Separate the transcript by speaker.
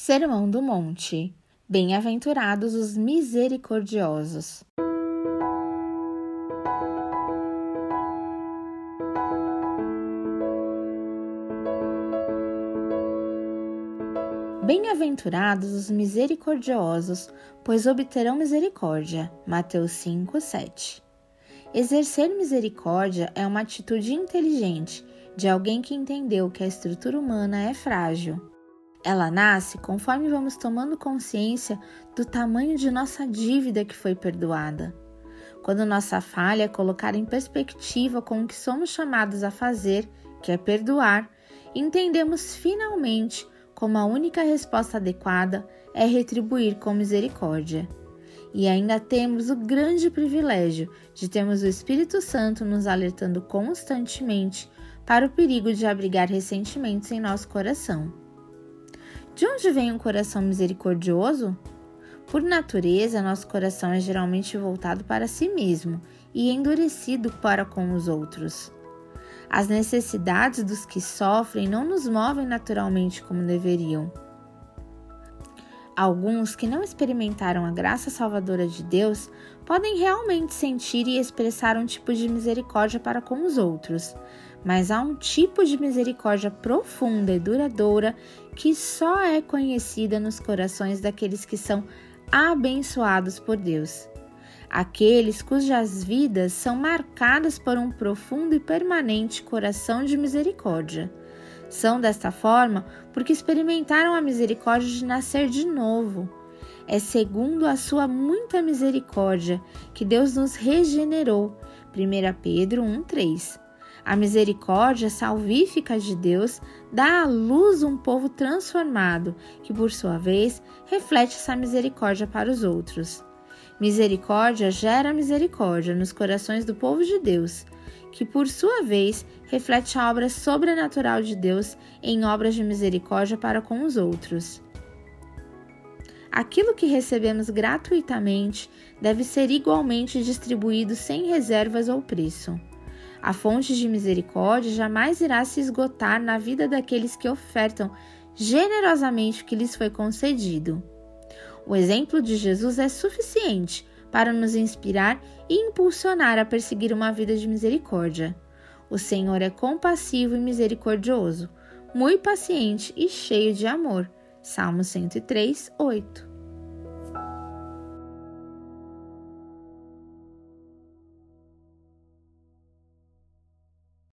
Speaker 1: Sermão do Monte. Bem-aventurados os misericordiosos. Bem-aventurados os misericordiosos, pois obterão misericórdia. Mateus 5, 7. Exercer misericórdia é uma atitude inteligente de alguém que entendeu que a estrutura humana é frágil ela nasce conforme vamos tomando consciência do tamanho de nossa dívida que foi perdoada. Quando nossa falha é colocar em perspectiva com o que somos chamados a fazer, que é perdoar, entendemos finalmente como a única resposta adequada é retribuir com misericórdia. E ainda temos o grande privilégio de termos o Espírito Santo nos alertando constantemente para o perigo de abrigar ressentimentos em nosso coração. De onde vem um coração misericordioso? Por natureza, nosso coração é geralmente voltado para si mesmo e endurecido para com os outros. As necessidades dos que sofrem não nos movem naturalmente como deveriam. Alguns que não experimentaram a graça salvadora de Deus podem realmente sentir e expressar um tipo de misericórdia para com os outros, mas há um tipo de misericórdia profunda e duradoura que só é conhecida nos corações daqueles que são abençoados por Deus. Aqueles cujas vidas são marcadas por um profundo e permanente coração de misericórdia. São desta forma porque experimentaram a misericórdia de nascer de novo. É segundo a sua muita misericórdia que Deus nos regenerou. 1 Pedro 1,3 a misericórdia salvífica de Deus dá à luz um povo transformado, que por sua vez reflete essa misericórdia para os outros. Misericórdia gera misericórdia nos corações do povo de Deus, que por sua vez reflete a obra sobrenatural de Deus em obras de misericórdia para com os outros. Aquilo que recebemos gratuitamente deve ser igualmente distribuído sem reservas ou preço. A fonte de misericórdia jamais irá se esgotar na vida daqueles que ofertam generosamente o que lhes foi concedido. O exemplo de Jesus é suficiente para nos inspirar e impulsionar a perseguir uma vida de misericórdia. O Senhor é compassivo e misericordioso, muito paciente e cheio de amor. Salmo 103, 8.